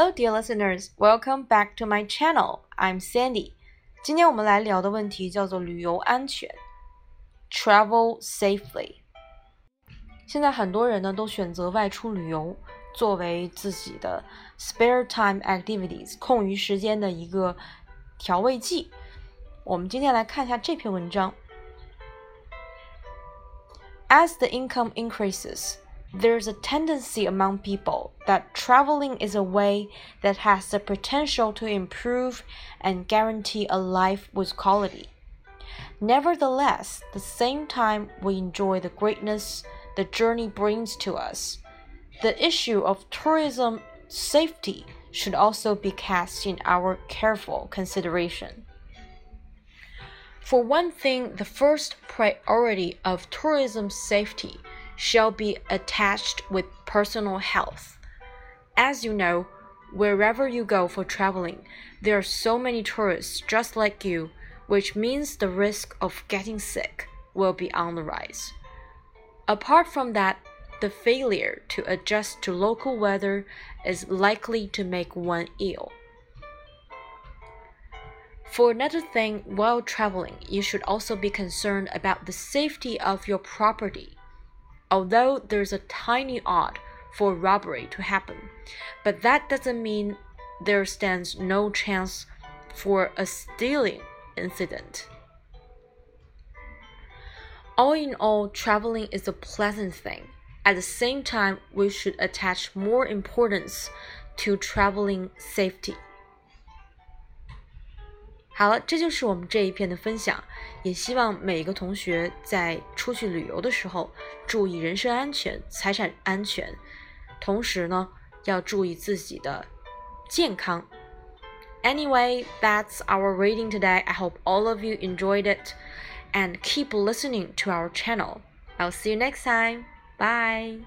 Hello, dear listeners. Welcome back to my channel. I'm Sandy. 今天我们来聊的问题叫做旅游安全，Travel safely。现在很多人呢都选择外出旅游，作为自己的 spare time activities 空余时间的一个调味剂。我们今天来看一下这篇文章。As the income increases, there's a tendency among people that traveling is a way that has the potential to improve and guarantee a life with quality. Nevertheless, the same time we enjoy the greatness the journey brings to us, the issue of tourism safety should also be cast in our careful consideration. For one thing, the first priority of tourism safety shall be attached with personal health. As you know, wherever you go for traveling, there are so many tourists just like you, which means the risk of getting sick will be on the rise. Apart from that, the failure to adjust to local weather is likely to make one ill. For another thing, while traveling, you should also be concerned about the safety of your property. Although there's a tiny odd for robbery to happen, but that doesn't mean there stands no chance for a stealing incident. All in all, traveling is a pleasant thing. At the same time, we should attach more importance to traveling safety. 好了，这就是我们这一篇的分享。也希望每一个同学在出去旅游的时候，注意人身安全、财产安全，同时呢，要注意自己的健康。Anyway, that's our reading today. I hope all of you enjoyed it and keep listening to our channel. I'll see you next time. Bye.